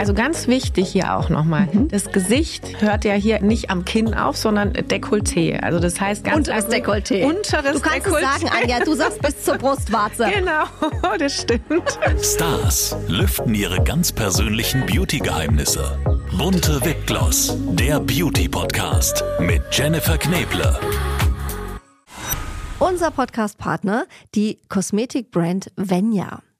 Also ganz wichtig hier auch nochmal, mhm. das Gesicht hört ja hier nicht am Kinn auf, sondern Dekolleté. Also das heißt ganz Unteres Dekolleté. Unteres du kannst Dekolleté. Es sagen, Anja, du sagst bis zur Brustwarze. Genau, das stimmt. Stars lüften ihre ganz persönlichen Beauty-Geheimnisse. Bunte Wipgloss, der Beauty-Podcast mit Jennifer Kneble. Unser Podcast-Partner, die Kosmetikbrand Venya.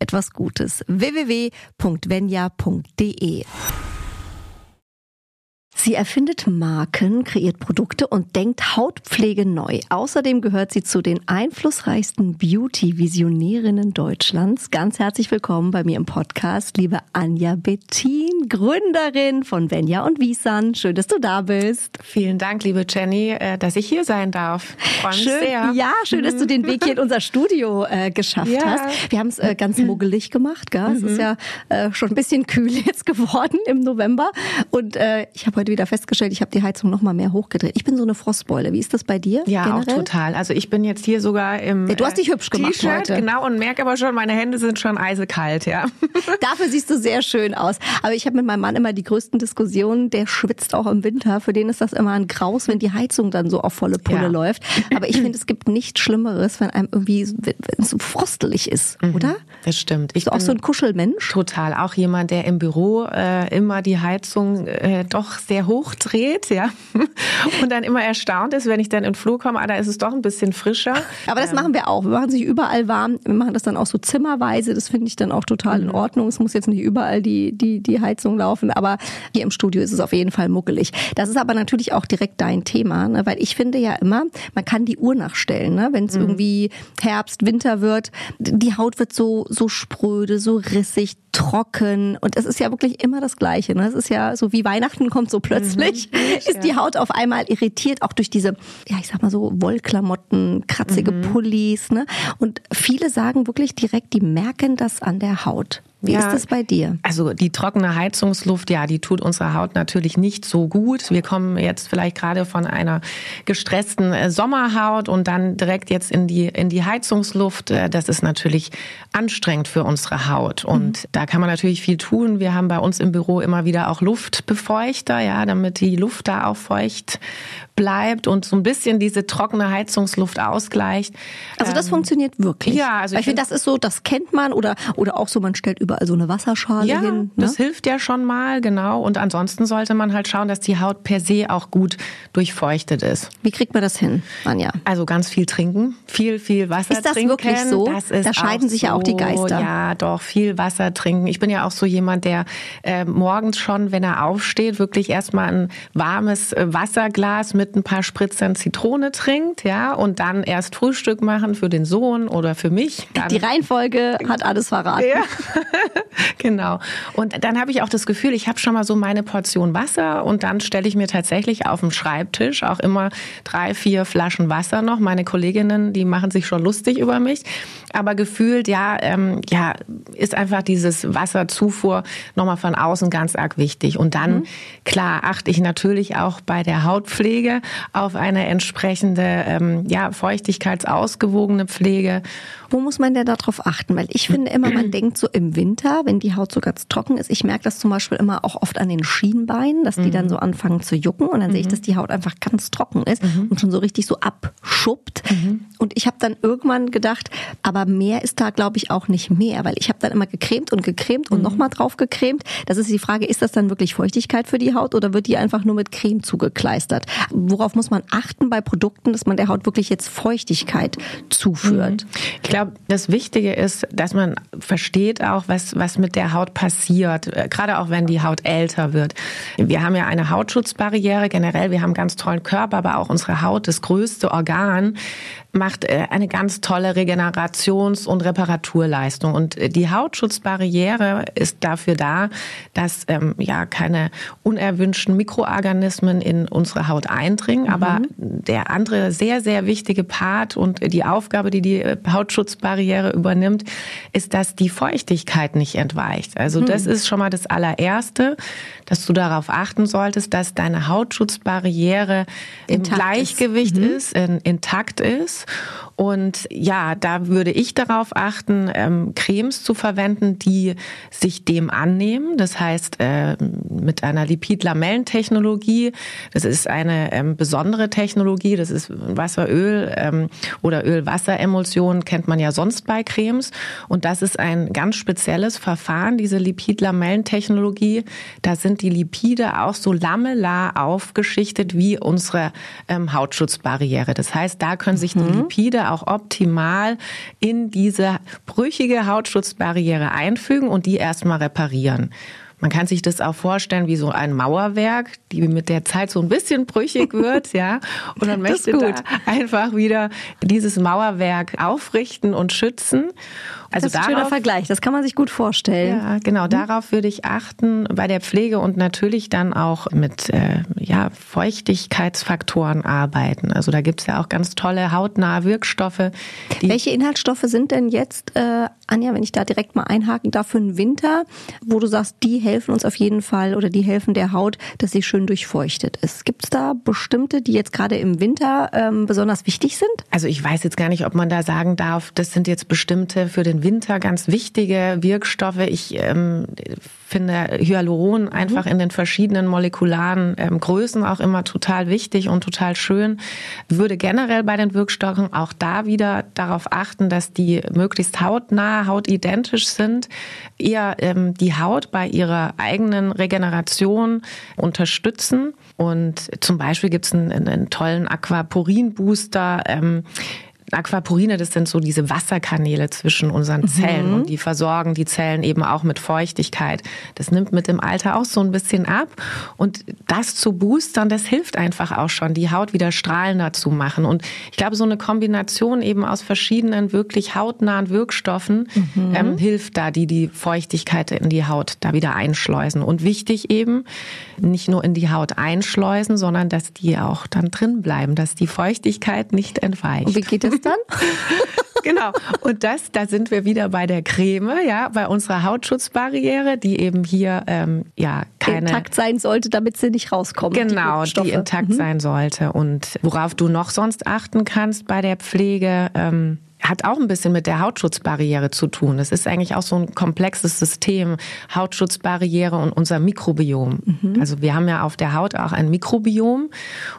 etwas Gutes. www.venya.de Sie erfindet Marken, kreiert Produkte und denkt Hautpflege neu. Außerdem gehört sie zu den einflussreichsten Beauty-Visionärinnen Deutschlands. Ganz herzlich willkommen bei mir im Podcast, liebe Anja Bettin, Gründerin von Venja und Wiesan. Schön, dass du da bist. Vielen Dank, liebe Jenny, äh, dass ich hier sein darf. Freue mich schön, sehr. Ja, schön, dass du den Weg hier in unser Studio äh, geschafft ja. hast. Wir haben es äh, ganz muggelig gemacht. Gell? Es ist mhm. ja äh, schon ein bisschen kühl jetzt geworden im November. Und äh, ich habe heute wieder festgestellt, ich habe die Heizung noch mal mehr hochgedreht. Ich bin so eine Frostbeule. Wie ist das bei dir? Ja, generell? auch total. Also ich bin jetzt hier sogar im ja, Du hast dich hübsch gemacht heute. Genau und merke aber schon, meine Hände sind schon eisekalt, ja. Dafür siehst du sehr schön aus. Aber ich habe mit meinem Mann immer die größten Diskussionen. Der schwitzt auch im Winter. Für den ist das immer ein Graus, wenn die Heizung dann so auf volle Pulle ja. läuft. Aber ich finde, es gibt nichts Schlimmeres, wenn einem irgendwie so frostelig ist, mhm, oder? Das stimmt. Ich bin auch so ein Kuschelmensch. Total. Auch jemand, der im Büro äh, immer die Heizung äh, doch sehr hochdreht, ja, und dann immer erstaunt ist, wenn ich dann in den Flur komme, ah, da ist es doch ein bisschen frischer. Aber das ähm. machen wir auch. Wir machen sich überall warm. Wir machen das dann auch so zimmerweise. Das finde ich dann auch total mhm. in Ordnung. Es muss jetzt nicht überall die, die, die Heizung laufen, aber hier im Studio ist es auf jeden Fall muckelig. Das ist aber natürlich auch direkt dein Thema, ne? weil ich finde ja immer, man kann die Uhr nachstellen, ne? wenn es mhm. irgendwie Herbst, Winter wird. Die Haut wird so, so spröde, so rissig, trocken und es ist ja wirklich immer das Gleiche. Ne? Es ist ja so wie Weihnachten kommt so plötzlich, mhm. ist die Haut auf einmal irritiert, auch durch diese, ja ich sag mal so Wollklamotten, kratzige mhm. Pullis. Ne? Und viele sagen wirklich direkt, die merken das an der Haut. Wie ja, ist das bei dir? Also die trockene Heizungsluft, ja, die tut unserer Haut natürlich nicht so gut. Wir kommen jetzt vielleicht gerade von einer gestressten äh, Sommerhaut und dann direkt jetzt in die in die Heizungsluft. Äh, das ist natürlich anstrengend für unsere Haut und mhm. da kann man natürlich viel tun. Wir haben bei uns im Büro immer wieder auch Luftbefeuchter, ja, damit die Luft da auch feucht bleibt und so ein bisschen diese trockene Heizungsluft ausgleicht. Also das ähm, funktioniert wirklich. Ja, also ich, ich finde, das ist so, das kennt man oder oder auch so, man stellt überall so eine Wasserschale ja, hin. Ne? Das hilft ja schon mal, genau. Und ansonsten sollte man halt schauen, dass die Haut per se auch gut durchfeuchtet ist. Wie kriegt man das hin, Anja? Also ganz viel trinken, viel, viel Wasser ist das trinken. Wirklich so? Das ist da scheiden sich so, ja auch die Geister. Ja, doch, viel Wasser trinken. Ich bin ja auch so jemand, der äh, morgens schon, wenn er aufsteht, wirklich erstmal ein warmes äh, Wasserglas mit ein paar Spritzern Zitrone trinkt, ja, und dann erst Frühstück machen für den Sohn oder für mich. Dann die Reihenfolge hat alles verraten. Ja. genau. Und dann habe ich auch das Gefühl, ich habe schon mal so meine Portion Wasser und dann stelle ich mir tatsächlich auf dem Schreibtisch auch immer drei, vier Flaschen Wasser noch. Meine Kolleginnen, die machen sich schon lustig über mich. Aber gefühlt, ja, ähm, ja, ist einfach dieses Wasserzufuhr nochmal von außen ganz arg wichtig. Und dann, mhm. klar, achte ich natürlich auch bei der Hautpflege auf eine entsprechende, ähm, ja, feuchtigkeitsausgewogene Pflege. Wo muss man denn darauf achten? Weil ich finde immer, man denkt so im Winter, wenn die Haut so ganz trocken ist, ich merke das zum Beispiel immer auch oft an den Schienbeinen, dass die mhm. dann so anfangen zu jucken und dann mhm. sehe ich, mhm. dass die Haut einfach ganz trocken ist mhm. und schon so richtig so abschuppt. Mhm. Und ich habe dann irgendwann gedacht, aber mehr ist da, glaube ich, auch nicht mehr, weil ich habe dann immer gecremt und gecremt und mhm. nochmal drauf gecremt. Das ist die Frage, ist das dann wirklich Feuchtigkeit für die Haut oder wird die einfach nur mit Creme zugekleistert? Worauf muss man achten bei Produkten, dass man der Haut wirklich jetzt Feuchtigkeit zuführt? Ich glaube, das Wichtige ist, dass man versteht auch, was was, was mit der Haut passiert, äh, gerade auch wenn die Haut älter wird. Wir haben ja eine Hautschutzbarriere generell, wir haben einen ganz tollen Körper, aber auch unsere Haut, das größte Organ, macht äh, eine ganz tolle Regenerations- und Reparaturleistung. Und äh, die Hautschutzbarriere ist dafür da, dass ähm, ja keine unerwünschten Mikroorganismen in unsere Haut eindringen. Mhm. Aber der andere sehr, sehr wichtige Part und die Aufgabe, die die äh, Hautschutzbarriere übernimmt, ist, dass die Feuchtigkeit nicht entweicht. Also mhm. das ist schon mal das allererste, dass du darauf achten solltest, dass deine Hautschutzbarriere intakt im Gleichgewicht ist, mhm. ist in, intakt ist Oh. Und ja, da würde ich darauf achten, ähm, Cremes zu verwenden, die sich dem annehmen. Das heißt, äh, mit einer Lipid-Lamellentechnologie. Das ist eine ähm, besondere Technologie. Das ist Wasseröl ähm, oder Öl-Wasser-Emulsion kennt man ja sonst bei Cremes. Und das ist ein ganz spezielles Verfahren, diese Lipid-Lamellentechnologie. Da sind die Lipide auch so lamellar aufgeschichtet wie unsere ähm, Hautschutzbarriere. Das heißt, da können sich die mhm. Auch optimal in diese brüchige Hautschutzbarriere einfügen und die erstmal reparieren. Man kann sich das auch vorstellen wie so ein Mauerwerk, die mit der Zeit so ein bisschen brüchig wird, ja. Und dann möchte da einfach wieder dieses Mauerwerk aufrichten und schützen. Also das ist ein schöner Vergleich, das kann man sich gut vorstellen. Ja, genau, mhm. darauf würde ich achten bei der Pflege und natürlich dann auch mit äh, ja, Feuchtigkeitsfaktoren arbeiten. Also da gibt es ja auch ganz tolle hautnahe Wirkstoffe. Welche Inhaltsstoffe sind denn jetzt, äh, Anja, wenn ich da direkt mal einhaken darf, für den Winter, wo du sagst, die helfen uns auf jeden Fall oder die helfen der Haut, dass sie schön durchfeuchtet ist? Gibt es da bestimmte, die jetzt gerade im Winter ähm, besonders wichtig sind? Also ich weiß jetzt gar nicht, ob man da sagen darf, das sind jetzt bestimmte für den Winter ganz wichtige Wirkstoffe. Ich ähm, finde Hyaluron einfach mhm. in den verschiedenen molekularen ähm, Größen auch immer total wichtig und total schön. Würde generell bei den Wirkstoffen auch da wieder darauf achten, dass die möglichst hautnah, hautidentisch sind, eher ähm, die Haut bei ihrer eigenen Regeneration unterstützen. Und zum Beispiel gibt es einen, einen tollen Aquaporin-Booster. Ähm, Aquaporine, das sind so diese Wasserkanäle zwischen unseren Zellen mhm. und die versorgen die Zellen eben auch mit Feuchtigkeit. Das nimmt mit dem Alter auch so ein bisschen ab und das zu boostern, das hilft einfach auch schon, die Haut wieder strahlender zu machen. Und ich glaube, so eine Kombination eben aus verschiedenen wirklich hautnahen Wirkstoffen mhm. ähm, hilft da, die die Feuchtigkeit in die Haut da wieder einschleusen. Und wichtig eben, nicht nur in die Haut einschleusen, sondern dass die auch dann drin bleiben, dass die Feuchtigkeit nicht entweicht. Und wie geht das dann? genau. Und das, da sind wir wieder bei der Creme, ja, bei unserer Hautschutzbarriere, die eben hier ähm, ja keine intakt sein sollte, damit sie nicht rauskommt. Genau, die, die intakt mhm. sein sollte. Und worauf du noch sonst achten kannst bei der Pflege. Ähm, hat auch ein bisschen mit der Hautschutzbarriere zu tun. Es ist eigentlich auch so ein komplexes System, Hautschutzbarriere und unser Mikrobiom. Mhm. Also wir haben ja auf der Haut auch ein Mikrobiom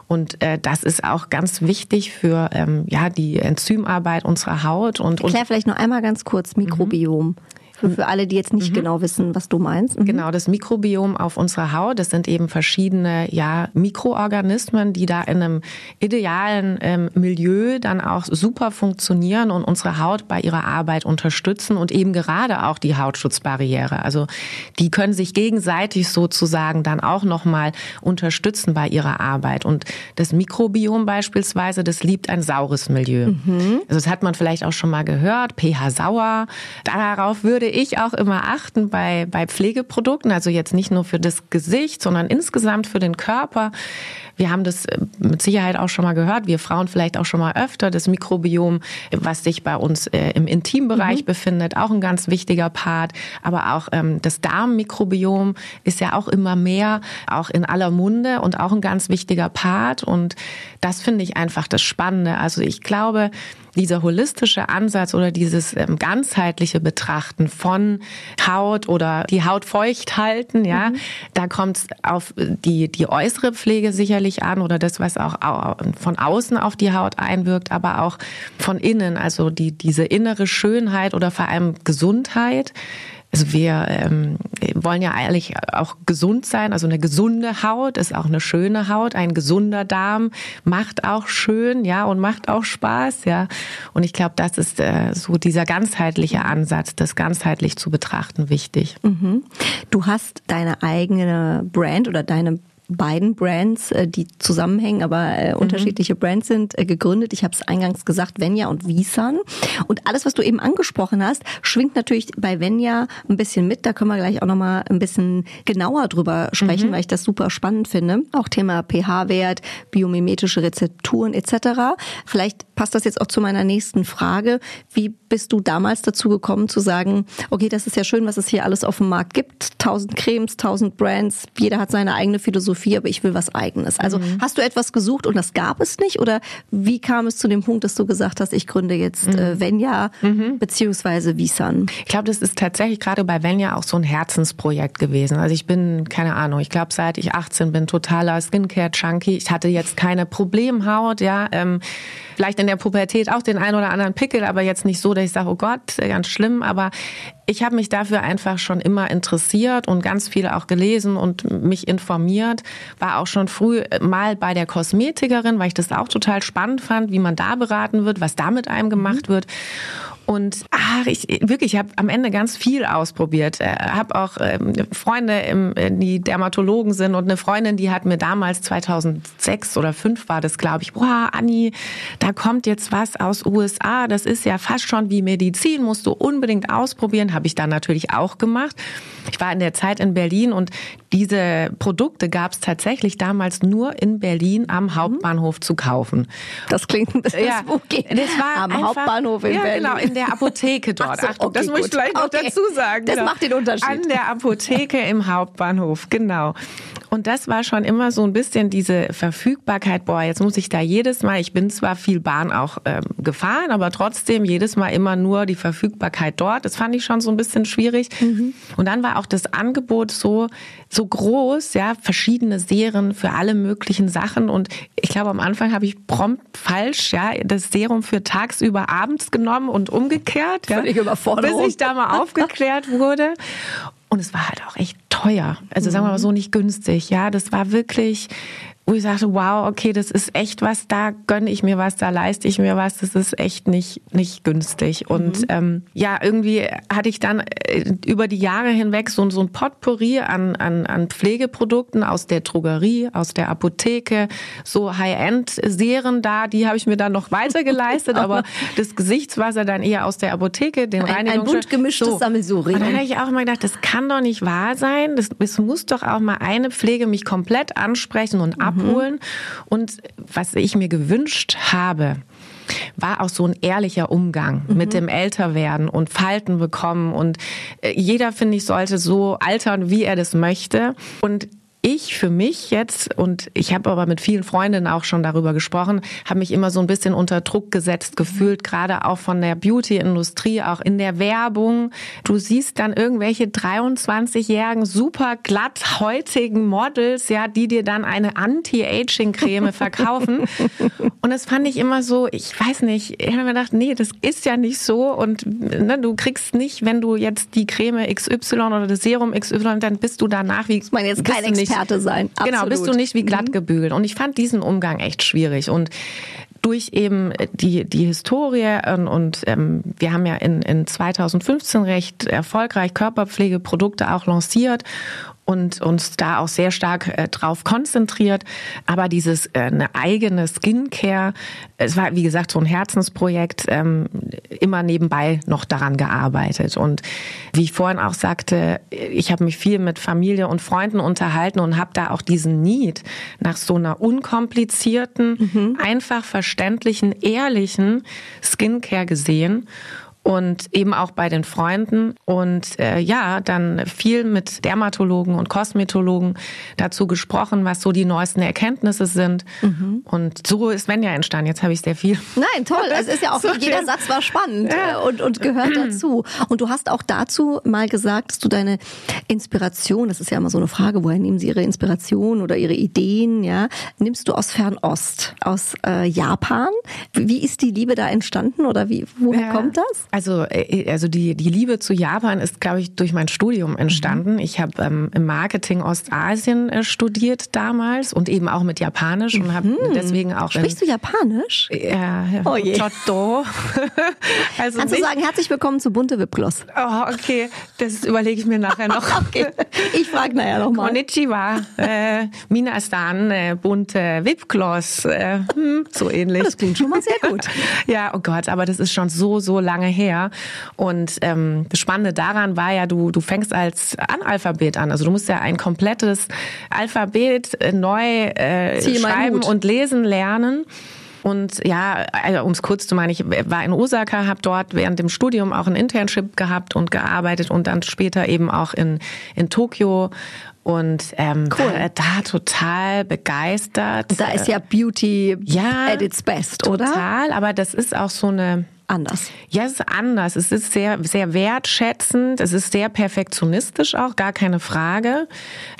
und äh, das ist auch ganz wichtig für ähm, ja die Enzymarbeit unserer Haut. Und, Erklär vielleicht noch einmal ganz kurz Mikrobiom. Mhm. Für, für alle, die jetzt nicht mhm. genau wissen, was du meinst. Mhm. Genau, das Mikrobiom auf unserer Haut, das sind eben verschiedene ja, Mikroorganismen, die da in einem idealen ähm, Milieu dann auch super funktionieren und unsere Haut bei ihrer Arbeit unterstützen und eben gerade auch die Hautschutzbarriere. Also die können sich gegenseitig sozusagen dann auch nochmal unterstützen bei ihrer Arbeit. Und das Mikrobiom beispielsweise, das liebt ein saures Milieu. Mhm. Also das hat man vielleicht auch schon mal gehört, pH sauer. Darauf würde ich auch immer achten bei, bei Pflegeprodukten, also jetzt nicht nur für das Gesicht, sondern insgesamt für den Körper. Wir haben das äh, mit Sicherheit auch schon mal gehört, wir Frauen vielleicht auch schon mal öfter, das Mikrobiom, was sich bei uns äh, im Intimbereich mhm. befindet, auch ein ganz wichtiger Part. Aber auch ähm, das Darmmikrobiom ist ja auch immer mehr, auch in aller Munde und auch ein ganz wichtiger Part. Und das finde ich einfach das Spannende. Also ich glaube, dieser holistische Ansatz oder dieses ähm, ganzheitliche Betrachten von Haut oder die Haut feucht halten, ja, mhm. da kommt es auf die, die äußere Pflege sicherlich an oder das, was auch von außen auf die Haut einwirkt, aber auch von innen, also die, diese innere Schönheit oder vor allem Gesundheit also wir ähm, wollen ja eigentlich auch gesund sein. Also eine gesunde Haut ist auch eine schöne Haut. Ein gesunder Darm macht auch schön, ja, und macht auch Spaß, ja. Und ich glaube, das ist äh, so dieser ganzheitliche Ansatz, das ganzheitlich zu betrachten, wichtig. Mhm. Du hast deine eigene Brand oder deine beiden Brands, äh, die zusammenhängen, aber äh, mhm. unterschiedliche Brands sind, äh, gegründet. Ich habe es eingangs gesagt, Venja und Visan. Und alles, was du eben angesprochen hast, schwingt natürlich bei Venja ein bisschen mit. Da können wir gleich auch nochmal ein bisschen genauer drüber sprechen, mhm. weil ich das super spannend finde. Auch Thema pH-Wert, biomimetische Rezepturen etc. Vielleicht passt das jetzt auch zu meiner nächsten Frage. Wie bist du damals dazu gekommen zu sagen, okay, das ist ja schön, was es hier alles auf dem Markt gibt. Tausend Cremes, tausend Brands, jeder hat seine eigene Philosophie Philosophie, aber ich will was eigenes. Also mhm. hast du etwas gesucht und das gab es nicht? Oder wie kam es zu dem Punkt, dass du gesagt hast, ich gründe jetzt mhm. äh, Venja mhm. beziehungsweise Visan? Ich glaube, das ist tatsächlich gerade bei Venja auch so ein Herzensprojekt gewesen. Also ich bin, keine Ahnung, ich glaube, seit ich 18 bin, totaler Skincare-Junkie. Ich hatte jetzt keine Problemhaut, ja. Ähm, vielleicht in der Pubertät auch den einen oder anderen Pickel, aber jetzt nicht so, dass ich sage, oh Gott, ganz schlimm. Aber ich habe mich dafür einfach schon immer interessiert und ganz viel auch gelesen und mich informiert. War auch schon früh mal bei der Kosmetikerin, weil ich das auch total spannend fand, wie man da beraten wird, was da mit einem gemacht mhm. wird. Und ach, ich wirklich, ich habe am Ende ganz viel ausprobiert. Äh, habe auch ähm, Freunde, im, äh, die Dermatologen sind und eine Freundin, die hat mir damals 2006 oder 5 war das, glaube ich, boah, Anni, da kommt jetzt was aus USA. Das ist ja fast schon wie Medizin, musst du unbedingt ausprobieren. Habe ich dann natürlich auch gemacht. Ich war in der Zeit in Berlin und diese Produkte gab es tatsächlich damals nur in Berlin am mhm. Hauptbahnhof zu kaufen. Das klingt ein bisschen ja, spooky. Das war am einfach, Hauptbahnhof in ja, Berlin. Genau, in der Apotheke dort. So, Achtung, okay, das muss ich vielleicht noch okay. dazu sagen. Das genau. macht den Unterschied. An der Apotheke im Hauptbahnhof, genau. Und das war schon immer so ein bisschen diese Verfügbarkeit. Boah, jetzt muss ich da jedes Mal, ich bin zwar viel Bahn auch ähm, gefahren, aber trotzdem jedes Mal immer nur die Verfügbarkeit dort. Das fand ich schon so ein bisschen schwierig. Mhm. Und dann war auch das Angebot so, so groß, ja, verschiedene Serien für alle möglichen Sachen. Und ich glaube, am Anfang habe ich prompt falsch, ja, das Serum für tagsüber abends genommen und umgekehrt. Ja, Völlig Bis ich da mal aufgeklärt wurde. Und es war halt auch echt teuer. Also sagen wir mal so nicht günstig. Ja, das war wirklich wo ich sagte, wow, okay, das ist echt was, da gönne ich mir was, da leiste ich mir was, das ist echt nicht, nicht günstig. Und mhm. ähm, ja, irgendwie hatte ich dann äh, über die Jahre hinweg so, so ein Potpourri an, an, an Pflegeprodukten aus der Drogerie, aus der Apotheke, so High-End-Serien da, die habe ich mir dann noch weiter geleistet, aber das Gesichtswasser dann eher aus der Apotheke, den ein, Ein bunt gemischtes so. Sammelsurium. Und dann habe ich auch immer gedacht, das kann doch nicht wahr sein, das, es muss doch auch mal eine Pflege mich komplett ansprechen und mhm abholen. Und was ich mir gewünscht habe, war auch so ein ehrlicher Umgang mhm. mit dem Älterwerden und Falten bekommen. Und äh, jeder, finde ich, sollte so altern, wie er das möchte. Und ich für mich jetzt, und ich habe aber mit vielen Freundinnen auch schon darüber gesprochen, habe mich immer so ein bisschen unter Druck gesetzt gefühlt, gerade auch von der Beauty-Industrie, auch in der Werbung. Du siehst dann irgendwelche 23-jährigen, super glatthäutigen Models, ja, die dir dann eine Anti-Aging-Creme verkaufen. und das fand ich immer so, ich weiß nicht, ich habe mir gedacht, nee, das ist ja nicht so. Und ne, du kriegst nicht, wenn du jetzt die Creme XY oder das Serum XY, dann bist du danach wie. Ich meine jetzt kein Experte sein. Absolut. Genau, bist du nicht wie glatt mhm. gebügelt. Und ich fand diesen Umgang echt schwierig. Und durch eben die, die Historie und, und ähm, wir haben ja in, in 2015 recht erfolgreich Körperpflegeprodukte auch lanciert und uns da auch sehr stark äh, drauf konzentriert. Aber dieses äh, eine eigene Skincare, es war wie gesagt so ein Herzensprojekt, ähm, immer nebenbei noch daran gearbeitet. Und wie ich vorhin auch sagte, ich habe mich viel mit Familie und Freunden unterhalten und habe da auch diesen Need nach so einer unkomplizierten, mhm. einfach verständlichen, ehrlichen Skincare gesehen und eben auch bei den Freunden und äh, ja, dann viel mit Dermatologen und Kosmetologen dazu gesprochen, was so die neuesten Erkenntnisse sind. Mhm. Und so ist Svenja entstanden. Jetzt habe ich sehr viel. Nein, toll. Es ist ja auch, so jeder Satz war spannend ja. Äh, und, und gehört dazu. Und du hast auch dazu mal gesagt, dass du deine Inspiration, das ist ja immer so eine Frage, woher nehmen sie ihre Inspiration oder ihre Ideen, ja, nimmst du aus Fernost, aus äh, Japan. Wie ist die Liebe da entstanden oder wie, woher ja. kommt das? Also, äh, also die, die Liebe zu Japan ist, glaube ich, durch mein Studium entstanden. Mhm. Ich habe ähm, im Marketing Ostasien äh, studiert damals und eben auch mit Japanisch und habe mhm. deswegen auch. Sprichst du Japanisch? Ja, ja. Oh je. Chotto. also Kannst nicht, du sagen, herzlich willkommen zu Bunte Wipgloss? Oh, okay. Das überlege ich mir nachher noch. okay. Ich frage nachher nochmal. Konnichiwa. Äh, Minasan, äh, Bunte Wipgloss. Äh, hm, so ähnlich. Das klingt schon mal sehr gut. ja, oh Gott, aber das ist schon so, so lange her her. Und ähm, das Spannende daran war ja, du, du fängst als Analphabet an. Also du musst ja ein komplettes Alphabet äh, neu äh, schreiben und lesen lernen. Und ja, also, um es kurz zu machen, ich war in Osaka, habe dort während dem Studium auch ein Internship gehabt und gearbeitet und dann später eben auch in, in Tokio und ähm, cool. war da total begeistert. Da ist ja Beauty ja, at its best, total, oder? Total, aber das ist auch so eine anders. Ja, es ist anders. Es ist sehr, sehr wertschätzend. Es ist sehr perfektionistisch auch, gar keine Frage.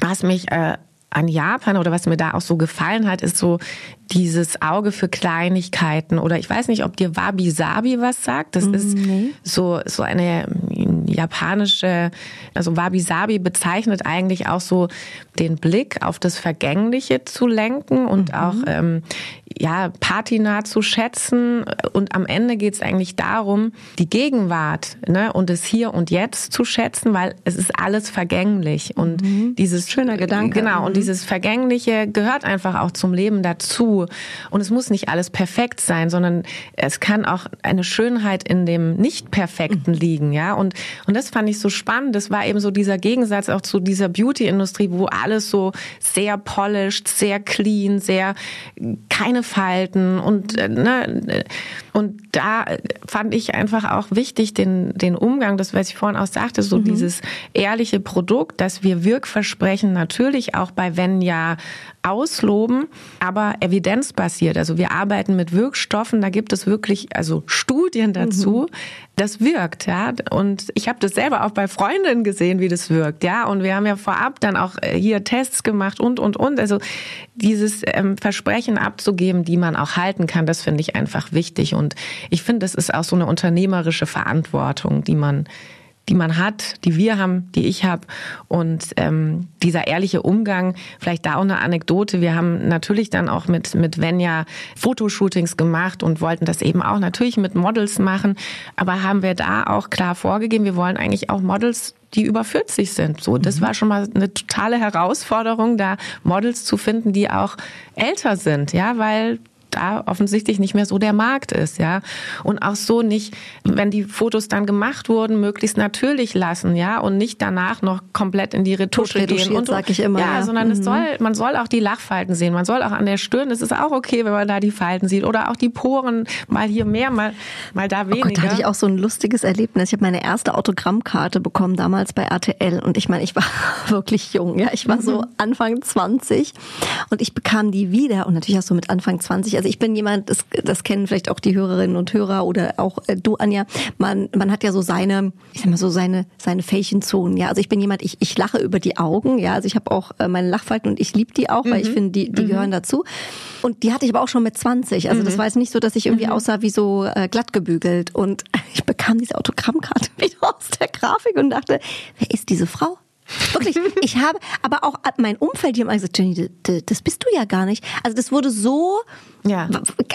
Was mich äh, an Japan oder was mir da auch so gefallen hat, ist so dieses Auge für Kleinigkeiten oder ich weiß nicht, ob dir Wabi Sabi was sagt. Das ist nee. so so eine japanische, also Wabi Sabi bezeichnet eigentlich auch so den Blick auf das Vergängliche zu lenken und mhm. auch ähm, ja Patina zu schätzen. Und am Ende geht es eigentlich darum, die Gegenwart ne, und das Hier und Jetzt zu schätzen, weil es ist alles vergänglich und mhm. dieses schöner Gedanke. Genau mhm. und dieses Vergängliche gehört einfach auch zum Leben dazu. Und es muss nicht alles perfekt sein, sondern es kann auch eine Schönheit in dem Nicht-Perfekten mhm. liegen, ja. Und, und das fand ich so spannend. Das war eben so dieser Gegensatz auch zu dieser Beauty-Industrie, wo alles so sehr polished, sehr clean, sehr keine Falten und, äh, ne, und da fand ich einfach auch wichtig den, den Umgang, das, was ich vorhin auch sagte, so mhm. dieses ehrliche Produkt, dass wir Wirkversprechen natürlich auch bei Venya ausloben, aber evidenzbasiert. Also wir arbeiten mit Wirkstoffen, da gibt es wirklich also Studien dazu. Mhm. Das wirkt, ja. Und ich habe das selber auch bei Freundinnen gesehen, wie das wirkt, ja. Und wir haben ja vorab dann auch äh, hier Tests gemacht und und und. Also dieses ähm, Versprechen abzugeben, die man auch halten kann, das finde ich einfach wichtig. Und ich finde, das ist auch so eine unternehmerische Verantwortung, die man die man hat, die wir haben, die ich habe. Und ähm, dieser ehrliche Umgang, vielleicht da auch eine Anekdote. Wir haben natürlich dann auch mit, mit Venja Fotoshootings gemacht und wollten das eben auch natürlich mit Models machen. Aber haben wir da auch klar vorgegeben, wir wollen eigentlich auch Models die über 40 sind. So, das mhm. war schon mal eine totale Herausforderung, da Models zu finden, die auch älter sind, ja, weil da offensichtlich nicht mehr so der Markt ist, ja. Und auch so nicht, wenn die Fotos dann gemacht wurden, möglichst natürlich lassen, ja, und nicht danach noch komplett in die Retusche gehen und sag ich immer. Ja, ja. sondern mhm. es soll, man soll auch die Lachfalten sehen, man soll auch an der Stirn, es ist auch okay, wenn man da die Falten sieht oder auch die Poren, mal hier mehr, mal mal da weniger. Oh Gott, da hatte ich auch so ein lustiges Erlebnis. Ich habe meine erste Autogrammkarte bekommen damals bei RTL und ich meine, ich war wirklich jung, ja, ich war so mhm. Anfang 20 und ich bekam die wieder und natürlich auch so mit Anfang 20 also ich bin jemand, das, das kennen vielleicht auch die Hörerinnen und Hörer oder auch äh, du, Anja, man, man hat ja so seine, ich sag mal so seine, seine Fälchenzonen, ja. Also ich bin jemand, ich, ich lache über die Augen, ja. Also ich habe auch äh, meine Lachfalten und ich liebe die auch, mhm. weil ich mhm. finde, die, die mhm. gehören dazu. Und die hatte ich aber auch schon mit 20. Also mhm. das war jetzt nicht so, dass ich irgendwie mhm. aussah wie so äh, glatt gebügelt. Und ich bekam diese Autogrammkarte wieder aus der Grafik und dachte, wer ist diese Frau? Wirklich, ich habe, aber auch mein Umfeld, die haben gesagt, Jenny, das bist du ja gar nicht. Also das wurde so ja.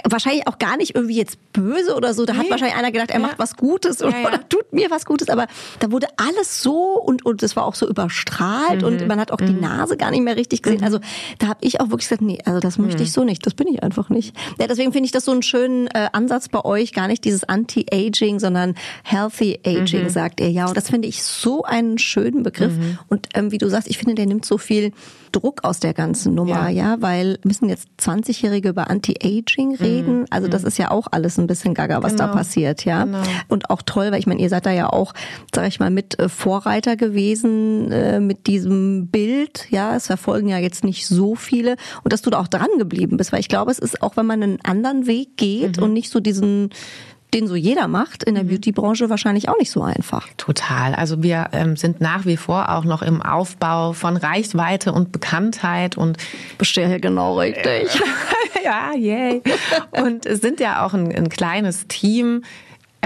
Wahrscheinlich auch gar nicht irgendwie jetzt böse oder so. Da nee. hat wahrscheinlich einer gedacht, er ja. macht was Gutes oder, ja, oder, tut mir was Gutes. Aber da wurde alles so und, und das war auch so überstrahlt mhm. und man hat auch mhm. die Nase gar nicht mehr richtig gesehen. Mhm. Also da habe ich auch wirklich gesagt, nee, also das möchte ich mhm. so nicht. Das bin ich einfach nicht. Ja, deswegen finde ich das so einen schönen äh, Ansatz bei euch. Gar nicht dieses Anti-Aging, sondern Healthy Aging, mhm. sagt ihr. Ja, und das finde ich so einen schönen Begriff. Mhm. Und ähm, wie du sagst, ich finde, der nimmt so viel Druck aus der ganzen Nummer, ja, ja weil müssen jetzt 20-Jährige über Anti-Aging reden. Mhm. Also das mhm. ist ja auch alles ein bisschen gaga, was genau. da passiert, ja. Genau. Und auch toll, weil ich meine, ihr seid da ja auch, sag ich mal, mit äh, Vorreiter gewesen äh, mit diesem Bild, ja. Es verfolgen ja jetzt nicht so viele und dass du da auch dran geblieben bist, weil ich glaube, es ist auch, wenn man einen anderen Weg geht mhm. und nicht so diesen den so jeder macht, in der mhm. Beauty-Branche wahrscheinlich auch nicht so einfach. Total. Also wir ähm, sind nach wie vor auch noch im Aufbau von Reichweite und Bekanntheit und bestehe genau richtig. ja, yay. Und es sind ja auch ein, ein kleines Team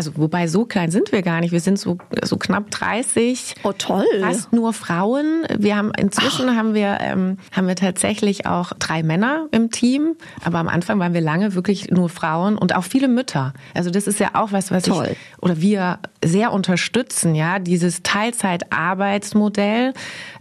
also wobei so klein sind wir gar nicht. Wir sind so, so knapp 30. Oh toll. Fast nur Frauen. Wir haben inzwischen Ach. haben wir ähm, haben wir tatsächlich auch drei Männer im Team, aber am Anfang waren wir lange wirklich nur Frauen und auch viele Mütter. Also das ist ja auch was, was toll. ich oder wir sehr unterstützen, ja, dieses Teilzeitarbeitsmodell,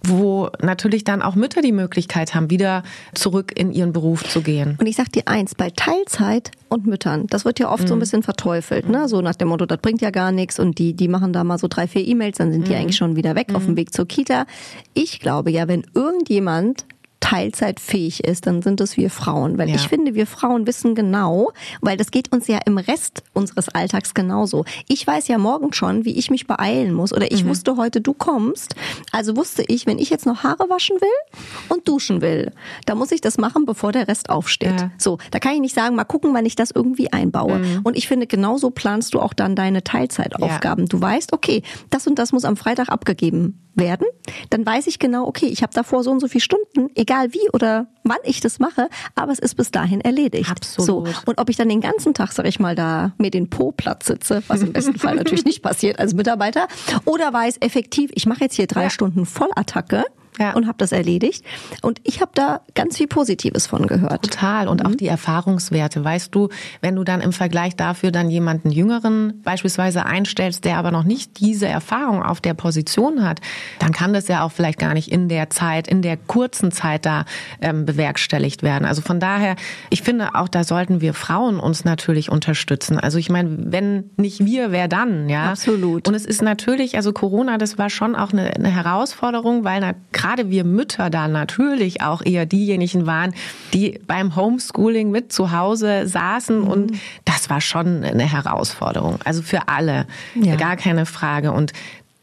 wo natürlich dann auch Mütter die Möglichkeit haben, wieder zurück in ihren Beruf zu gehen. Und ich sag dir eins, bei Teilzeit und Müttern, das wird ja oft mhm. so ein mhm. bisschen verteufelt, ne? So nach dem Motto, das bringt ja gar nichts und die, die machen da mal so drei, vier E-Mails, dann sind die mhm. eigentlich schon wieder weg mhm. auf dem mhm. Weg zur Kita. Ich glaube ja, wenn irgendjemand teilzeitfähig ist, dann sind es wir Frauen. Weil ja. ich finde, wir Frauen wissen genau, weil das geht uns ja im Rest unseres Alltags genauso. Ich weiß ja morgen schon, wie ich mich beeilen muss. Oder ich mhm. wusste heute, du kommst. Also wusste ich, wenn ich jetzt noch Haare waschen will und duschen will, da muss ich das machen, bevor der Rest aufsteht. Ja. So, da kann ich nicht sagen, mal gucken, wann ich das irgendwie einbaue. Mhm. Und ich finde, genauso planst du auch dann deine Teilzeitaufgaben. Ja. Du weißt, okay, das und das muss am Freitag abgegeben werden, dann weiß ich genau, okay, ich habe davor so und so viele Stunden, egal wie oder wann ich das mache, aber es ist bis dahin erledigt. Absolut. So. Und ob ich dann den ganzen Tag, sag ich mal, da mir den Po platt sitze, was im besten Fall natürlich nicht passiert als Mitarbeiter, oder weiß effektiv, ich mache jetzt hier drei ja. Stunden Vollattacke, ja. und habe das erledigt. Und ich habe da ganz viel Positives von gehört. Total. Und mhm. auch die Erfahrungswerte. Weißt du, wenn du dann im Vergleich dafür dann jemanden Jüngeren beispielsweise einstellst, der aber noch nicht diese Erfahrung auf der Position hat, dann kann das ja auch vielleicht gar nicht in der Zeit, in der kurzen Zeit da ähm, bewerkstelligt werden. Also von daher, ich finde auch, da sollten wir Frauen uns natürlich unterstützen. Also ich meine, wenn nicht wir, wer dann? Ja, absolut. Und es ist natürlich, also Corona, das war schon auch eine, eine Herausforderung, weil na, gerade wir Mütter da natürlich auch eher diejenigen waren, die beim Homeschooling mit zu Hause saßen mhm. und das war schon eine Herausforderung. Also für alle, ja. gar keine Frage. Und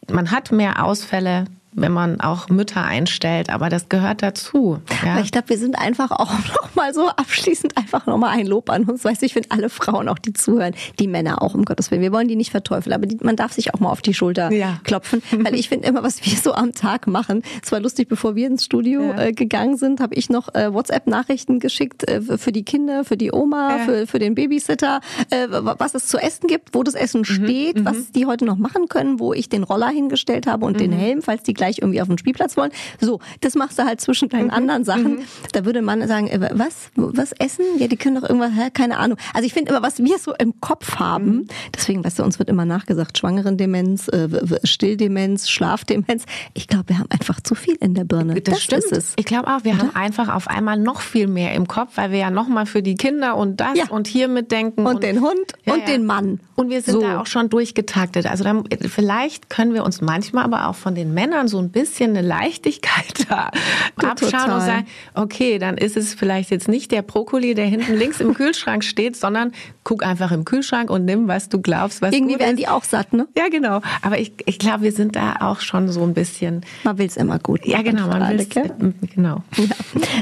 man hat mehr Ausfälle, wenn man auch Mütter einstellt, aber das gehört dazu. Ja? Ich glaube, wir sind einfach auch noch mal so abschließend einfach noch mal ein Lob an uns. Weißt du, ich finde alle Frauen auch, die zuhören, die Männer auch, um Gottes Willen. Wir wollen die nicht verteufeln, aber die, man darf sich auch mal auf die Schulter ja. klopfen, weil ich finde immer, was wir so am Tag machen. Es war lustig, bevor wir ins Studio ja. äh, gegangen sind, habe ich noch äh, WhatsApp-Nachrichten geschickt äh, für die Kinder, für die Oma, für, für den Babysitter, äh, was es zu essen gibt, wo das Essen mhm. steht, mhm. was die heute noch machen können, wo ich den Roller hingestellt habe und mhm. den Helm, falls die gleich gleich irgendwie auf den Spielplatz wollen. So, das machst du halt zwischen deinen mhm. anderen Sachen. Mhm. Da würde man sagen, äh, was, was essen? Ja, die können doch irgendwas, hä? keine Ahnung. Also ich finde immer, was wir so im Kopf haben, mhm. deswegen, weißt du, uns wird immer nachgesagt, Schwangerendemenz, äh, Stilldemenz, Schlafdemenz. Ich glaube, wir haben einfach zu viel in der Birne. Das, das stimmt. ist es. Ich glaube auch, wir Oder? haben einfach auf einmal noch viel mehr im Kopf, weil wir ja nochmal für die Kinder und das ja. und hier mitdenken. Und, und den Hund ja, und ja. den Mann. Und wir sind so. da auch schon durchgetaktet. Also dann, vielleicht können wir uns manchmal aber auch von den Männern so so ein bisschen eine Leichtigkeit da abschauen Total. und sagen, okay, dann ist es vielleicht jetzt nicht der Brokkoli, der hinten links im Kühlschrank steht, sondern guck einfach im Kühlschrank und nimm, was du glaubst, was Irgendwie werden die auch satt, ne? Ja, genau. Aber ich, ich glaube, wir sind da auch schon so ein bisschen. Man will es immer gut. Ja, genau. Man will genau. Ja.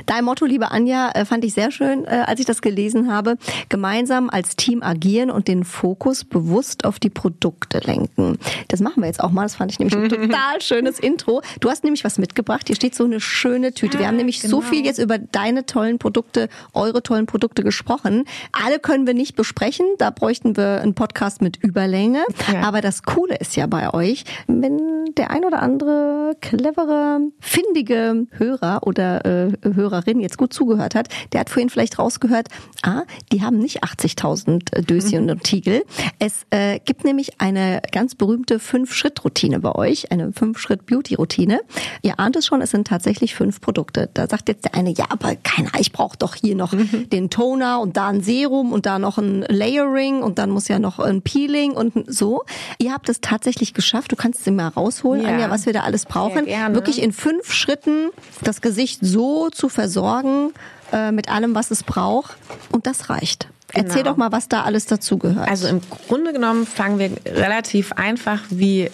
Dein Motto, liebe Anja, äh, fand ich sehr schön, äh, als ich das gelesen habe. Gemeinsam als Team agieren und den Fokus bewusst auf die Produkte lenken. Das machen wir jetzt auch mal. Das fand ich nämlich ein total schönes Intro Intro. Du hast nämlich was mitgebracht. Hier steht so eine schöne Tüte. Wir haben nämlich genau. so viel jetzt über deine tollen Produkte, eure tollen Produkte gesprochen. Alle können wir nicht besprechen. Da bräuchten wir einen Podcast mit Überlänge. Ja. Aber das Coole ist ja bei euch, wenn der ein oder andere clevere, findige Hörer oder äh, Hörerin jetzt gut zugehört hat, der hat vorhin vielleicht rausgehört, ah, die haben nicht 80.000 Döschen mhm. und Tiegel. Es äh, gibt nämlich eine ganz berühmte Fünf-Schritt-Routine bei euch, eine Fünf-Schritt-Beauty Routine. Ihr ahnt es schon, es sind tatsächlich fünf Produkte. Da sagt jetzt der eine, ja, aber keiner, ich brauche doch hier noch mhm. den Toner und da ein Serum und da noch ein Layering und dann muss ja noch ein Peeling und so. Ihr habt es tatsächlich geschafft. Du kannst es mal rausholen, ja. Anja, was wir da alles brauchen. Wirklich in fünf Schritten das Gesicht so zu versorgen, äh, mit allem, was es braucht. Und das reicht. Genau. Erzähl doch mal, was da alles dazugehört. Also im Grunde genommen fangen wir relativ einfach wie äh,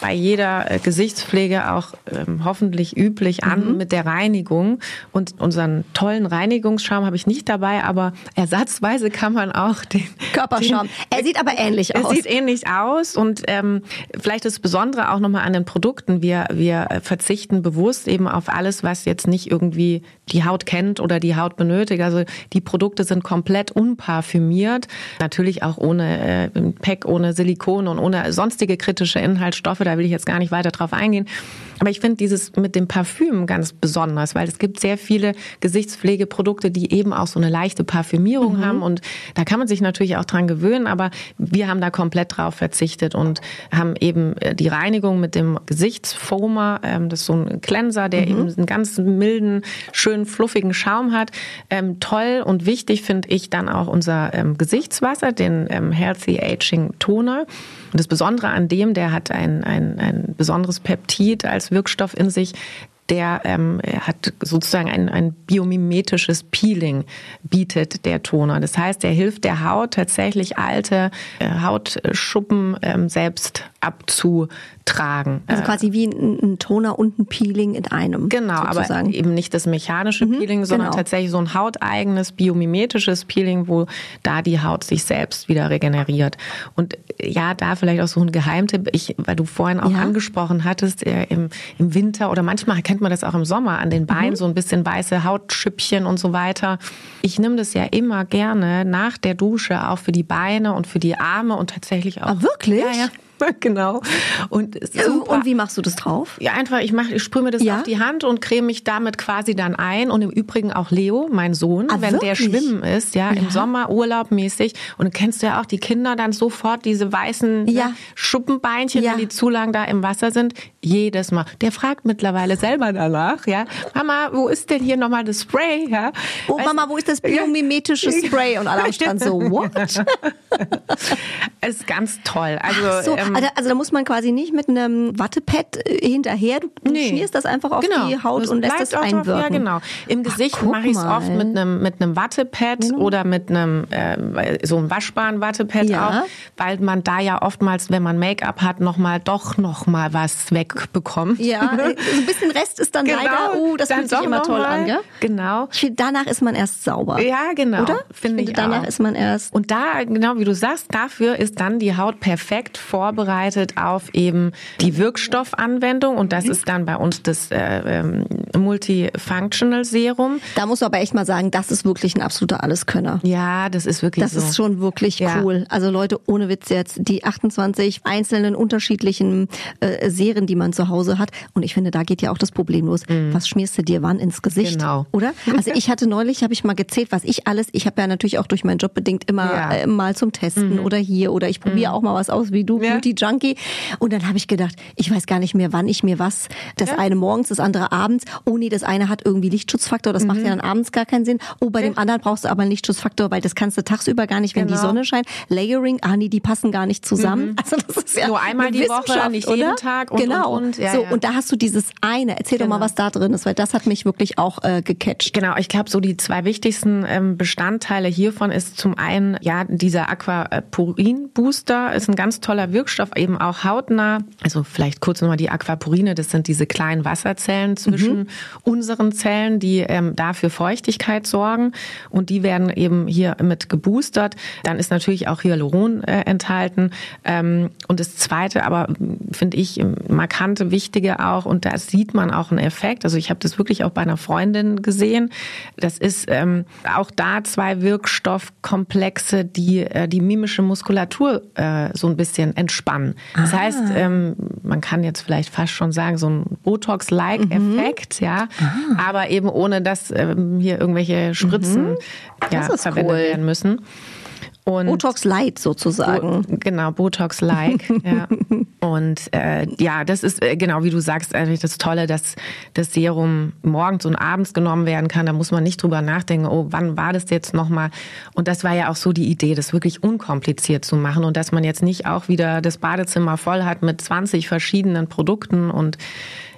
bei jeder äh, Gesichtspflege auch ähm, hoffentlich üblich an mhm. mit der Reinigung. Und unseren tollen Reinigungsschaum habe ich nicht dabei, aber ersatzweise kann man auch den Körperschaum. Den, er sieht aber ähnlich aus. Er sieht ähnlich aus und ähm, vielleicht das Besondere auch nochmal an den Produkten. Wir, wir verzichten bewusst eben auf alles, was jetzt nicht irgendwie die Haut kennt oder die Haut benötigt. Also die Produkte sind komplett unpassend parfümiert. Natürlich auch ohne äh, Pack, ohne Silikon und ohne sonstige kritische Inhaltsstoffe. Da will ich jetzt gar nicht weiter drauf eingehen. Aber ich finde dieses mit dem Parfüm ganz besonders, weil es gibt sehr viele Gesichtspflegeprodukte, die eben auch so eine leichte Parfümierung mhm. haben und da kann man sich natürlich auch dran gewöhnen, aber wir haben da komplett drauf verzichtet und haben eben äh, die Reinigung mit dem Gesichtsfoamer, ähm, das ist so ein Cleanser, der mhm. eben einen ganz milden, schönen, fluffigen Schaum hat. Ähm, toll und wichtig finde ich dann auch unser ähm, Gesichtswasser, den Healthy Aging Toner. Und das Besondere an dem, der hat ein, ein, ein besonderes Peptid als Wirkstoff in sich, der ähm, hat sozusagen ein, ein biomimetisches Peeling bietet der Toner. Das heißt, der hilft der Haut tatsächlich alte äh, Hautschuppen ähm, selbst abzutragen. Also äh, quasi wie ein, ein, Toner und ein Peeling in einem. Genau, sozusagen. aber eben nicht das mechanische mhm, Peeling, sondern genau. tatsächlich so ein hauteigenes biomimetisches Peeling, wo da die Haut sich selbst wieder regeneriert. Und ja, da vielleicht auch so ein Geheimtipp, ich, weil du vorhin auch ja. angesprochen hattest, äh, im, im Winter oder manchmal kennt man das auch im Sommer an den Beinen, mhm. so ein bisschen weiße Hautschüppchen und so weiter. Ich nehme das ja immer gerne nach der Dusche auch für die Beine und für die Arme und tatsächlich auch. Ah, wirklich? Ja, ja. genau. Und, und wie machst du das drauf? Ja, einfach, ich, mach, ich sprühe mir das ja? auf die Hand und creme mich damit quasi dann ein. Und im Übrigen auch Leo, mein Sohn, ah, wenn wirklich? der schwimmen ist, ja, ja, im Sommer urlaubmäßig. Und du kennst ja auch die Kinder dann sofort diese weißen ne, ja. ne, Schuppenbeinchen, wenn die zu lang da im Wasser sind. Jedes Mal. Der fragt mittlerweile selber danach, ja. Mama, wo ist denn hier nochmal das Spray? Ja? Oh, weißt, Mama, wo ist das biomimetische Spray? Und alle Strand so, what? es ist ganz toll. Also, so, ähm, also, also, da muss man quasi nicht mit einem Wattepad äh, hinterher. Du, du nee. schmierst das einfach auf genau. die Haut das und lässt es einwirken. Drauf, ja, genau. Im Gesicht mache ich es oft mit einem mit einem Wattepad mhm. oder mit einem äh, so einem waschbaren Wattepad ja. auch, weil man da ja oftmals, wenn man Make-up hat, noch mal doch noch mal was wegbekommt. Ja, so ein bisschen Rest ist dann genau, leider, oh, das fühlt sich immer toll mal. an, ja? Genau. Finde, danach ist man erst sauber. Ja, genau. Oder? Finde ich, ich danach auch. ist man erst. Und da, genau wie du sagst, dafür ist dann die Haut perfekt vorbereitet auf eben die Wirkstoffanwendung und das mhm. ist dann bei uns das äh, ähm, Multifunctional Serum. Da musst du aber echt mal sagen, das ist wirklich ein absoluter Alleskönner. Ja, das ist wirklich das so. Das ist schon wirklich ja. cool. Also Leute, ohne Witz jetzt, die 28 einzelnen unterschiedlichen äh, Serien, die man zu Hause hat und ich finde, da geht ja auch das Problem los. Mhm. Was schmierst du dir wann ins Gesicht? Genau. Oder? Also ich hatte neulich, habe ich mal gezählt, was ich alles, ich habe ja natürlich auch durch meinen Job bedingt immer ja. äh, mal zum Testen mhm. oder hier oder ich probiere mhm. auch mal was aus wie du, ja. Beauty Junkie. Und dann habe ich gedacht, ich weiß gar nicht mehr, wann ich mir was, das ja. eine morgens, das andere abends. Oh nee, das eine hat irgendwie Lichtschutzfaktor, das mhm. macht ja dann abends gar keinen Sinn. Oh, bei dem anderen brauchst du aber einen Lichtschutzfaktor, weil das kannst du tagsüber gar nicht, wenn genau. die Sonne scheint. Layering, ah nee, die passen gar nicht zusammen. Mhm. Also das ist ja nur einmal die Woche, nicht jeden oder? Tag und genau. und, und. Ja, so und da hast du dieses eine. Erzähl genau. doch mal, genau. was da drin ist, weil das hat mich wirklich auch äh, gecatcht. Genau, ich glaube, so die zwei wichtigsten ähm, Bestandteile hiervon ist zum einen ja dieser Aquapurin Booster ist ein ganz toller Wirkstoff, eben auch hautnah. Also vielleicht kurz nochmal die Aquaporine, das sind diese kleinen Wasserzellen zwischen mhm. unseren Zellen, die ähm, dafür Feuchtigkeit sorgen und die werden eben hier mit geboostert. Dann ist natürlich auch Hyaluron äh, enthalten. Ähm, und das zweite, aber finde ich markante, wichtige auch, und da sieht man auch einen Effekt. Also ich habe das wirklich auch bei einer Freundin gesehen. Das ist ähm, auch da zwei Wirkstoffkomplexe, die äh, die mimische Muskulatur äh, so ein bisschen entspannen. Das ah. heißt, ähm, man kann jetzt vielleicht fast schon sagen, so ein Botox-like-Effekt, mhm. ja, ah. aber eben ohne, dass ähm, hier irgendwelche Spritzen mhm. ja, verwendet cool. werden müssen. Und Botox Light sozusagen. Bo genau, Botox Like. ja. Und äh, ja, das ist äh, genau wie du sagst, eigentlich das Tolle, dass das Serum morgens und abends genommen werden kann. Da muss man nicht drüber nachdenken, oh, wann war das jetzt nochmal? Und das war ja auch so die Idee, das wirklich unkompliziert zu machen und dass man jetzt nicht auch wieder das Badezimmer voll hat mit 20 verschiedenen Produkten und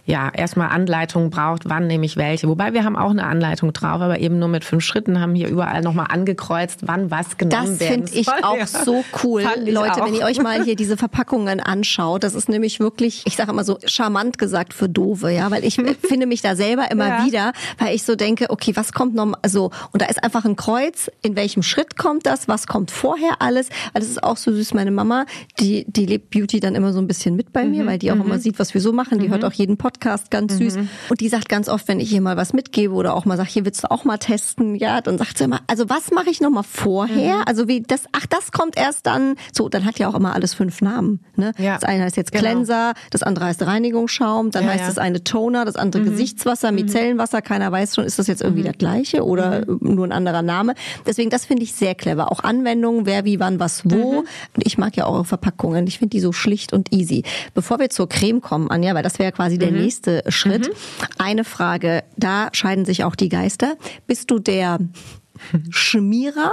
ja, erstmal Anleitungen braucht, wann nehme ich welche. Wobei wir haben auch eine Anleitung drauf, aber eben nur mit fünf Schritten haben hier überall nochmal angekreuzt, wann was genommen das werden Das finde ich auch ja. so cool. Leute, auch. wenn ihr euch mal hier diese Verpackungen anschaut, das ist nämlich wirklich, ich sage immer so charmant gesagt für Dove, ja, weil ich finde mich da selber immer ja. wieder, weil ich so denke, okay, was kommt noch, also, und da ist einfach ein Kreuz, in welchem Schritt kommt das, was kommt vorher alles, weil das ist auch so süß, meine Mama, die, die lebt Beauty dann immer so ein bisschen mit bei mir, mhm. weil die auch mhm. immer sieht, was wir so machen, die mhm. hört auch jeden Podcast Podcast, ganz süß. Und die sagt ganz oft, wenn ich ihr mal was mitgebe oder auch mal sage, hier willst du auch mal testen, ja, dann sagt sie immer, also was mache ich nochmal vorher? Also wie das, ach, das kommt erst dann, so, dann hat ja auch immer alles fünf Namen. Ne? Ja. Das eine heißt jetzt Genau. Cleanser, das andere heißt Reinigungsschaum, dann Ja, heißt ja. Mhm. das eine Toner, das andere Gesichtswasser, Micellenwasser, keiner weiß schon, ist das jetzt irgendwie das gleiche oder Mhm. nur ein anderer Name. Deswegen, das finde ich sehr clever. Auch Anwendungen, wer, wie, wann, was, wo. Mhm. Und ich mag ja eure Verpackungen. Ich finde die so schlicht und easy. Bevor wir zur Creme kommen, Anja, weil das wäre ja quasi Mhm. der nächste Schritt. Eine Frage, da scheiden sich auch die Geister. Bist du der Schmierer?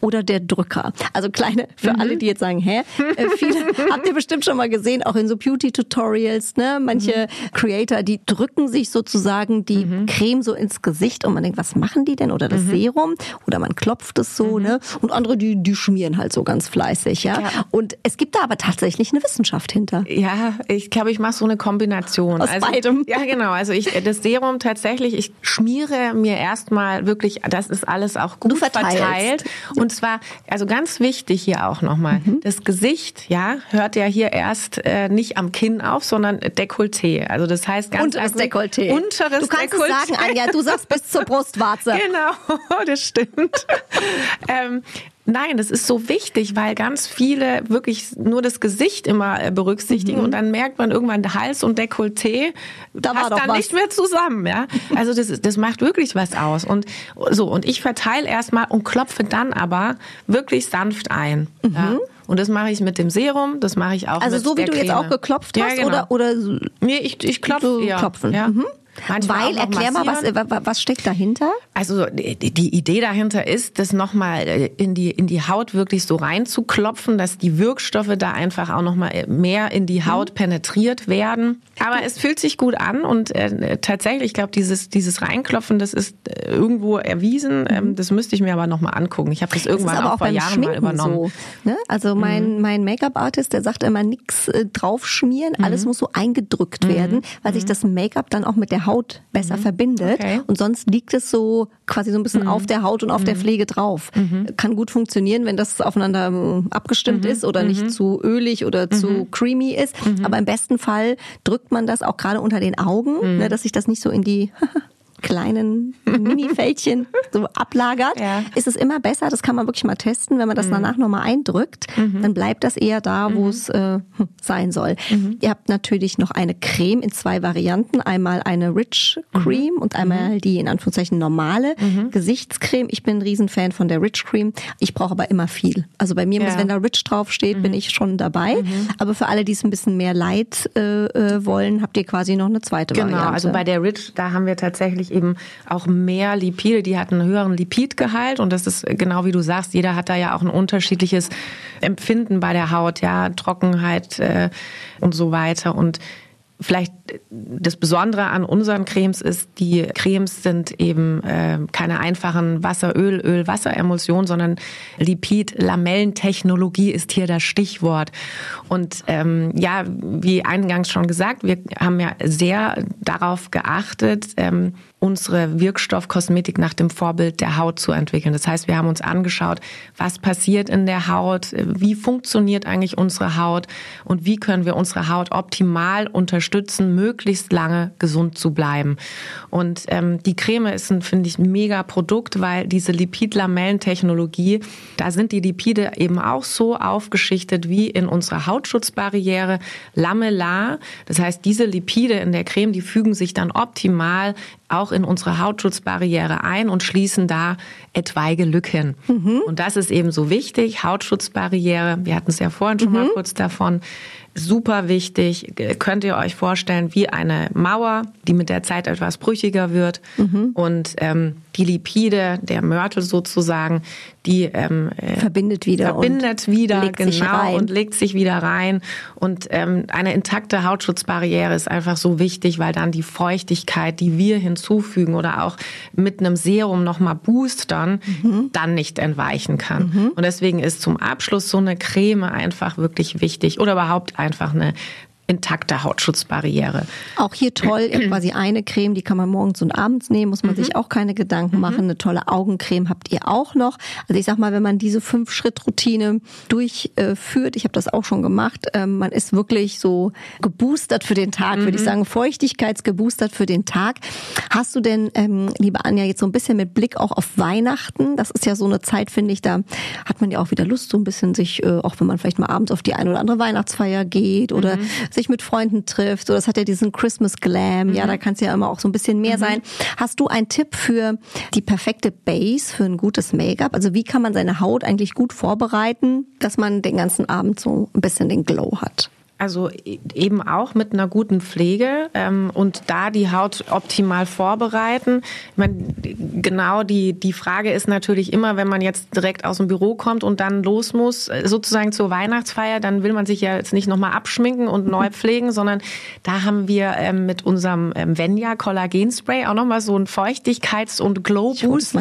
Oder der Drücker. Also kleine, für alle, die jetzt sagen, hä? Äh, viele habt ihr bestimmt schon mal gesehen, auch in so Beauty-Tutorials, ne? Manche Creator, die drücken sich sozusagen die Creme so ins Gesicht und man denkt, was machen die denn? Oder das Serum? Oder man klopft es so, ne? Und andere, die, die schmieren halt so ganz fleißig, ja? Ja. Und es gibt da aber tatsächlich eine Wissenschaft hinter. Ja, ich glaube, ich mache so eine Kombination. Aus also, beidem. Ja, genau. Also ich das Serum tatsächlich, ich schmiere mir erstmal wirklich, das ist alles auch gut verteilt. Und zwar, also ganz wichtig hier auch nochmal, Mhm. das Gesicht, ja, hört ja hier erst äh, nicht am Kinn auf, sondern Dekolleté. Also das heißt ganz Unteres Dekolleté. Unteres du kannst Dekolleté. es sagen, Anja, du sagst bis zur Brustwarze. Genau, das stimmt. ähm, nein, das ist so wichtig, weil ganz viele wirklich nur das Gesicht immer äh, berücksichtigen und dann merkt man irgendwann Hals und Dekolleté Mhm. Da passt dann was. nicht mehr zusammen, ja. Also das, das macht wirklich was aus und so und ich verteile erstmal und klopfe dann aber wirklich sanft ein. Ja? Und das mache ich mit dem Serum, das mache ich auch Mhm. Also mit so wie du jetzt Creme. auch geklopft Ja, hast genau. oder oder so Nee, ich, ich klopfe. ja. klopfen. Ja. Mhm. Manchmal Weil, erklär mal, was, äh, was steckt dahinter? Also die, Idee dahinter ist, das nochmal in die, in die Haut wirklich so reinzuklopfen, dass die Wirkstoffe da einfach auch nochmal mehr in die Haut penetriert werden. Aber es fühlt sich gut an und äh, tatsächlich, ich glaube, dieses, dieses Reinklopfen, das ist äh, irgendwo erwiesen. Ähm, das müsste ich mir aber nochmal angucken. Ich habe das Das irgendwann aber auch, auch vor beim Jahren mal Schminken übernommen. Mhm. so. Ne? Also mein, mein Make-up-Artist, der sagt immer, nix äh, draufschmieren, Mhm. alles muss so eingedrückt werden, weil sich das Make-up dann auch mit der Haut besser verbindet. Okay. Mhm. Und sonst liegt es so quasi so ein bisschen auf der Haut und auf der Pflege drauf. Kann gut funktionieren, wenn das aufeinander ähm, abgestimmt ist oder nicht zu ölig oder zu creamy ist. Aber im besten Fall drückt man das auch gerade unter den Augen, ne, dass sich das nicht so in die kleinen Mini-Fältchen so ablagert, Ja. ist es immer besser. Das kann man wirklich mal testen. Wenn man das danach nochmal eindrückt, dann bleibt das eher da, wo es äh, sein soll. Ihr habt natürlich noch eine Creme in zwei Varianten. Einmal eine Rich Cream und einmal die in Anführungszeichen normale Gesichtscreme. Ich bin ein Riesenfan von der Rich Cream. Ich brauche aber immer viel. Also bei mir muss, Ja. wenn da Rich draufsteht, bin ich schon dabei. Aber für alle, die es ein bisschen mehr Light äh, äh, wollen, habt ihr quasi noch eine zweite Genau, Variante. also bei der Rich, da haben wir tatsächlich eben auch mehr Lipide, die hat einen höheren Lipidgehalt. Und das ist genau wie du sagst, jeder hat da ja auch ein unterschiedliches Empfinden bei der Haut, ja, Trockenheit äh, und so weiter. Und Vielleicht das Besondere an unseren Cremes ist, die Cremes sind eben äh, keine einfachen Wasser-Öl, Öl-Wasser-Emulsionen, sondern Lipid-Lamellentechnologie ist hier das Stichwort. Und ähm, ja, wie eingangs schon gesagt, wir haben ja sehr darauf geachtet, ähm, unsere Wirkstoffkosmetik nach dem Vorbild der Haut zu entwickeln. Das heißt, wir haben uns angeschaut, was passiert in der Haut, wie funktioniert eigentlich unsere Haut und wie können wir unsere Haut optimal unterstützen, möglichst lange gesund zu bleiben. Und ähm, die Creme ist ein, finde ich, mega Produkt, weil diese Lipid-Lamellentechnologie, da sind die Lipide eben auch so aufgeschichtet wie in unserer Hautschutzbarriere lamellar. Das heißt, diese Lipide in der Creme, die fügen sich dann optimal auch in unsere Hautschutzbarriere ein und schließen da etwaige Lücken. Und das ist eben so wichtig. Hautschutzbarriere, wir hatten es ja vorhin schon mal kurz davon, super wichtig. Könnt ihr euch vorstellen, wie eine Mauer, die mit der Zeit etwas brüchiger wird. Und ähm, die Lipide, der Mörtel sozusagen, die ähm, äh, verbindet wieder verbindet und wieder legt genau sich rein. und legt sich wieder rein und ähm, eine intakte Hautschutzbarriere ist einfach so wichtig, weil dann die Feuchtigkeit, die wir hinzufügen oder auch mit einem Serum noch mal boostern, Mhm. dann nicht entweichen kann. Und deswegen ist zum Abschluss so eine Creme einfach wirklich wichtig oder überhaupt einfach eine intakte Hautschutzbarriere. Auch hier toll, quasi eine Creme, die kann man morgens und abends nehmen, muss man mhm. sich auch keine Gedanken mhm. machen. Eine tolle Augencreme habt ihr auch noch. Also ich sag mal, wenn man diese Fünf-Schritt-Routine durchführt, ich habe das auch schon gemacht, ähm, man ist wirklich so geboostert für den Tag, mhm. würde ich mhm. sagen, feuchtigkeitsgeboostert für den Tag. Hast du denn, ähm, liebe Anja, jetzt so ein bisschen mit Blick auch auf Weihnachten, das ist ja so eine Zeit, finde ich, da hat man ja auch wieder Lust, so ein bisschen sich, äh, auch wenn man vielleicht mal abends auf die eine oder andere Weihnachtsfeier geht oder mhm. Sich mit Freunden trifft. So, das hat ja diesen Christmas Glam. Mhm. Ja, da kann es ja immer auch so ein bisschen mehr mhm. sein. Hast du einen Tipp für die perfekte Base für ein gutes Make-up? Also wie kann man seine Haut eigentlich gut vorbereiten, dass man den ganzen Abend so ein bisschen den Glow hat? Also e, eben auch mit einer guten Pflege ähm, und da die Haut optimal vorbereiten. Ich meine, genau die, die Frage ist natürlich immer, wenn man jetzt direkt aus dem Büro kommt und dann los muss, äh, sozusagen zur Weihnachtsfeier, dann will man sich ja jetzt nicht nochmal abschminken und neu pflegen, sondern da haben wir ähm, mit unserem ähm, Venya Kollagenspray auch nochmal so einen Feuchtigkeits- und Glow-Booster.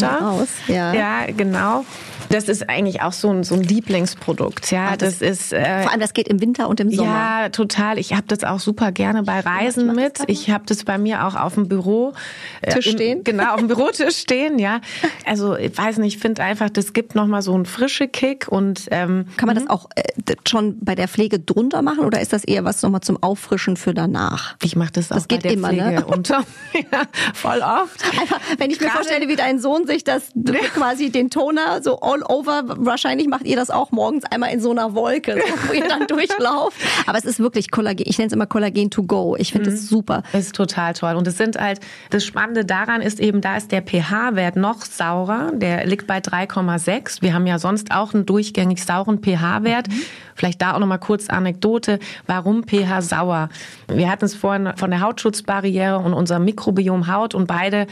Ja. ja, genau. Das ist eigentlich auch so ein, so ein Lieblingsprodukt. Ja, das, das, ist äh, vor allem das geht im Winter und im Sommer. Ja, total. Ich habe das auch super gerne bei Reisen ja, mit. Ich habe das bei mir auch auf dem Büro äh, Tisch stehen. Genau, auf dem Bürotisch stehen. Ja, also ich weiß nicht. Ich finde einfach, das gibt noch mal so einen frische Kick und ähm, kann man das mhm. auch äh, schon bei der Pflege drunter machen oder ist das eher was noch mal zum Auffrischen für danach? Ich mache das auch das geht bei der immer, Pflege ne? unter. ja, voll oft. Einfach, wenn ich Gerade, mir vorstelle, wie dein Sohn sich das quasi den Toner so all all over. Wahrscheinlich macht ihr das auch morgens einmal in so einer Wolke, wo ihr dann durchlauft. Aber es ist wirklich Kollagen. Ich nenne es immer Kollagen to go. Ich finde es mhm. super. Es ist total toll. Und es sind halt, das Spannende daran ist eben, da ist der pH-Wert noch saurer. Der liegt bei 3,6. Wir haben ja sonst auch einen durchgängig sauren pH-Wert. Mhm. Vielleicht da auch noch mal kurz Anekdote. Warum pH sauer? Wir hatten es vorhin von der Hautschutzbarriere und unserem Mikrobiom Haut und beide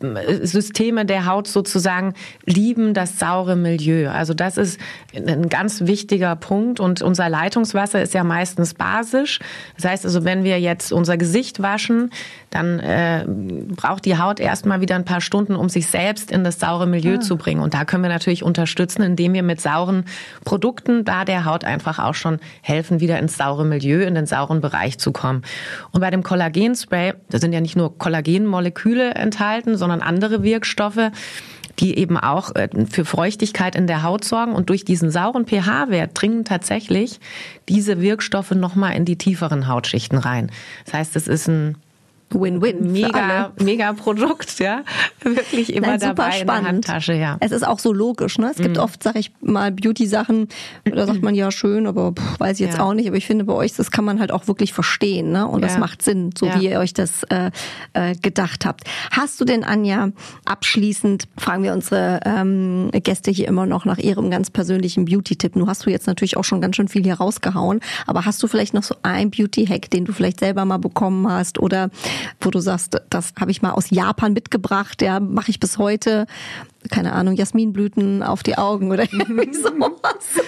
äh, Systeme der Haut sozusagen lieben das saure Milieu. Also das ist ein ganz wichtiger Punkt und unser Leitungswasser ist ja meistens basisch. Das heißt also, wenn wir jetzt unser Gesicht waschen, dann äh, braucht die Haut erstmal wieder ein paar Stunden, um sich selbst in das saure Milieu ah. zu bringen. Und da können wir natürlich unterstützen, indem wir mit sauren Produkten da der Haut einfach auch schon helfen, wieder ins saure Milieu, in den sauren Bereich zu kommen. Und bei dem Kollagenspray, da sind ja nicht nur Kollagenmoleküle enthalten, sondern andere Wirkstoffe die eben auch äh, für Feuchtigkeit in der Haut sorgen. Und durch diesen sauren pH-Wert dringen tatsächlich diese Wirkstoffe nochmal in die tieferen Hautschichten rein. Das heißt, es ist ein Win-Win. Mega, mega Produkt, ja. Wirklich immer Nein, dabei spannend. in der Handtasche, ja. Es ist auch so logisch, ne? Es gibt mhm. oft, sag ich mal, Beauty-Sachen, da sagt man ja schön, aber pff, weiß ich jetzt ja. auch nicht. Aber ich finde bei euch, das kann man halt auch wirklich verstehen, ne? Und ja. das macht Sinn, so ja. wie ihr euch das äh, äh, gedacht habt. Hast du denn, Anja, abschließend fragen wir unsere ähm, Gäste hier immer noch nach ihrem ganz persönlichen Beauty-Tipp. Nun hast du jetzt natürlich auch schon ganz schön viel hier rausgehauen, aber hast du vielleicht noch so ein Beauty-Hack, den du vielleicht selber mal bekommen hast oder wo du sagst, das habe ich mal aus Japan mitgebracht, ja, mache ich bis heute. Keine Ahnung, Jasminblüten auf die Augen oder irgendwie sowas.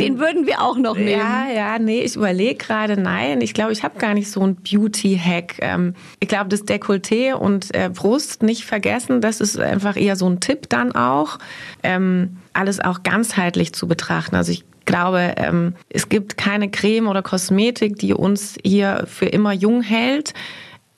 Den würden wir auch noch nehmen. Ja, ja, nee, ich überlege gerade, nein, ich glaube, ich habe gar nicht so ein Beauty-Hack. Ähm, ich glaube, das Dekolleté und äh, Brust nicht vergessen, das ist einfach eher so ein Tipp dann auch. Ähm, alles auch ganzheitlich zu betrachten. Also ich glaube, ähm, es gibt keine Creme oder Kosmetik, die uns hier für immer jung hält.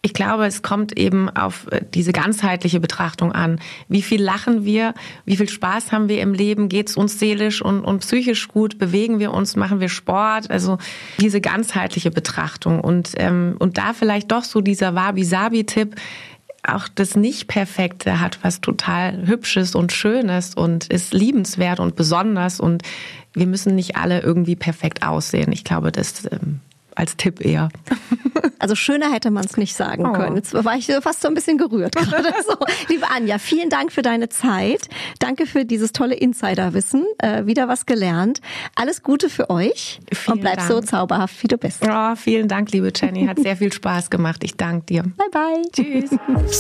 Ich glaube, es kommt eben auf äh, diese ganzheitliche Betrachtung an. Wie viel lachen wir? Wie viel Spaß haben wir im Leben? Geht es uns seelisch und, und psychisch gut? Bewegen wir uns? Machen wir Sport? Also diese ganzheitliche Betrachtung. Und, ähm, und da vielleicht doch so dieser Wabi-Sabi-Tipp, auch das Nicht-Perfekte hat was total Hübsches und Schönes und ist liebenswert und besonders. Und wir müssen nicht alle irgendwie perfekt aussehen. Ich glaube, das ähm, als Tipp eher. Also schöner hätte man es nicht sagen oh. können. Jetzt war ich fast so ein bisschen gerührt gerade. So, liebe Anja, vielen Dank für deine Zeit. Danke für dieses tolle Insiderwissen. Äh, wieder was gelernt. Alles Gute für euch vielen und bleib Dank. so zauberhaft, wie du bist. Oh, vielen Dank, liebe Jenny. Hat sehr viel Spaß gemacht. Ich danke dir. Bye, bye. Tschüss.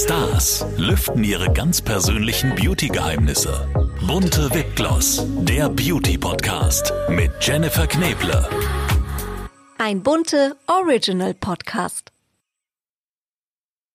Stars lüften ihre ganz persönlichen Beauty-Geheimnisse. Bunte Wipgloss, der Beauty-Podcast mit Jennifer Kneble. Ein bunte Original Podcast.